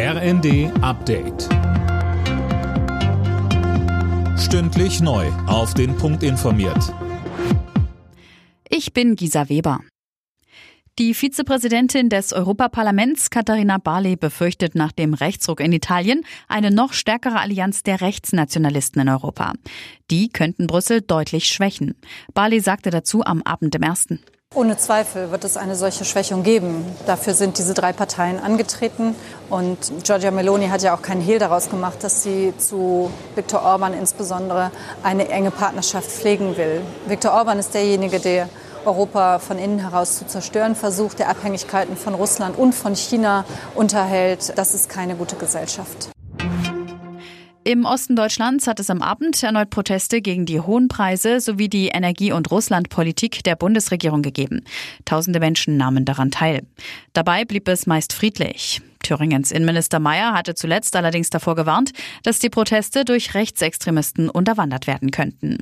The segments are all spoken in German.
RND Update. Stündlich neu. Auf den Punkt informiert. Ich bin Gisa Weber. Die Vizepräsidentin des Europaparlaments Katharina Barley befürchtet nach dem Rechtsruck in Italien eine noch stärkere Allianz der Rechtsnationalisten in Europa. Die könnten Brüssel deutlich schwächen. Barley sagte dazu am Abend im ersten. Ohne Zweifel wird es eine solche Schwächung geben. Dafür sind diese drei Parteien angetreten. Und Giorgia Meloni hat ja auch keinen Hehl daraus gemacht, dass sie zu Viktor Orban insbesondere eine enge Partnerschaft pflegen will. Viktor Orban ist derjenige, der Europa von innen heraus zu zerstören versucht, der Abhängigkeiten von Russland und von China unterhält. Das ist keine gute Gesellschaft. Im Osten Deutschlands hat es am Abend erneut Proteste gegen die hohen Preise sowie die Energie- und Russlandpolitik der Bundesregierung gegeben. Tausende Menschen nahmen daran teil. Dabei blieb es meist friedlich. Thüringens Innenminister Mayer hatte zuletzt allerdings davor gewarnt, dass die Proteste durch Rechtsextremisten unterwandert werden könnten.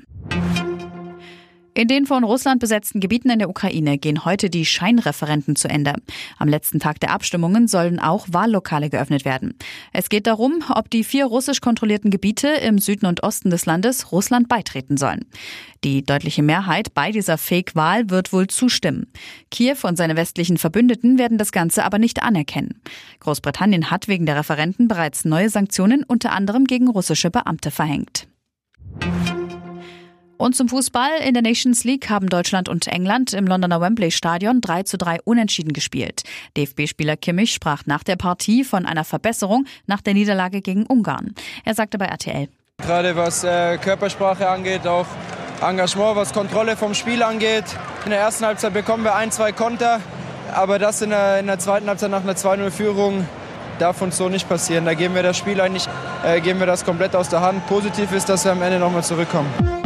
In den von Russland besetzten Gebieten in der Ukraine gehen heute die Scheinreferenten zu Ende. Am letzten Tag der Abstimmungen sollen auch Wahllokale geöffnet werden. Es geht darum, ob die vier russisch kontrollierten Gebiete im Süden und Osten des Landes Russland beitreten sollen. Die deutliche Mehrheit bei dieser Fake-Wahl wird wohl zustimmen. Kiew und seine westlichen Verbündeten werden das Ganze aber nicht anerkennen. Großbritannien hat wegen der Referenten bereits neue Sanktionen unter anderem gegen russische Beamte verhängt. Und zum Fußball in der Nations League haben Deutschland und England im Londoner Wembley Stadion 3 zu 3 unentschieden gespielt. DFB-Spieler Kimmich sprach nach der Partie von einer Verbesserung nach der Niederlage gegen Ungarn. Er sagte bei RTL. Gerade was äh, Körpersprache angeht, auch Engagement, was Kontrolle vom Spiel angeht. In der ersten Halbzeit bekommen wir ein, zwei Konter, aber das in der, in der zweiten Halbzeit nach einer 2-0-Führung darf uns so nicht passieren. Da geben wir das Spiel eigentlich, äh, geben wir das komplett aus der Hand. Positiv ist, dass wir am Ende nochmal zurückkommen.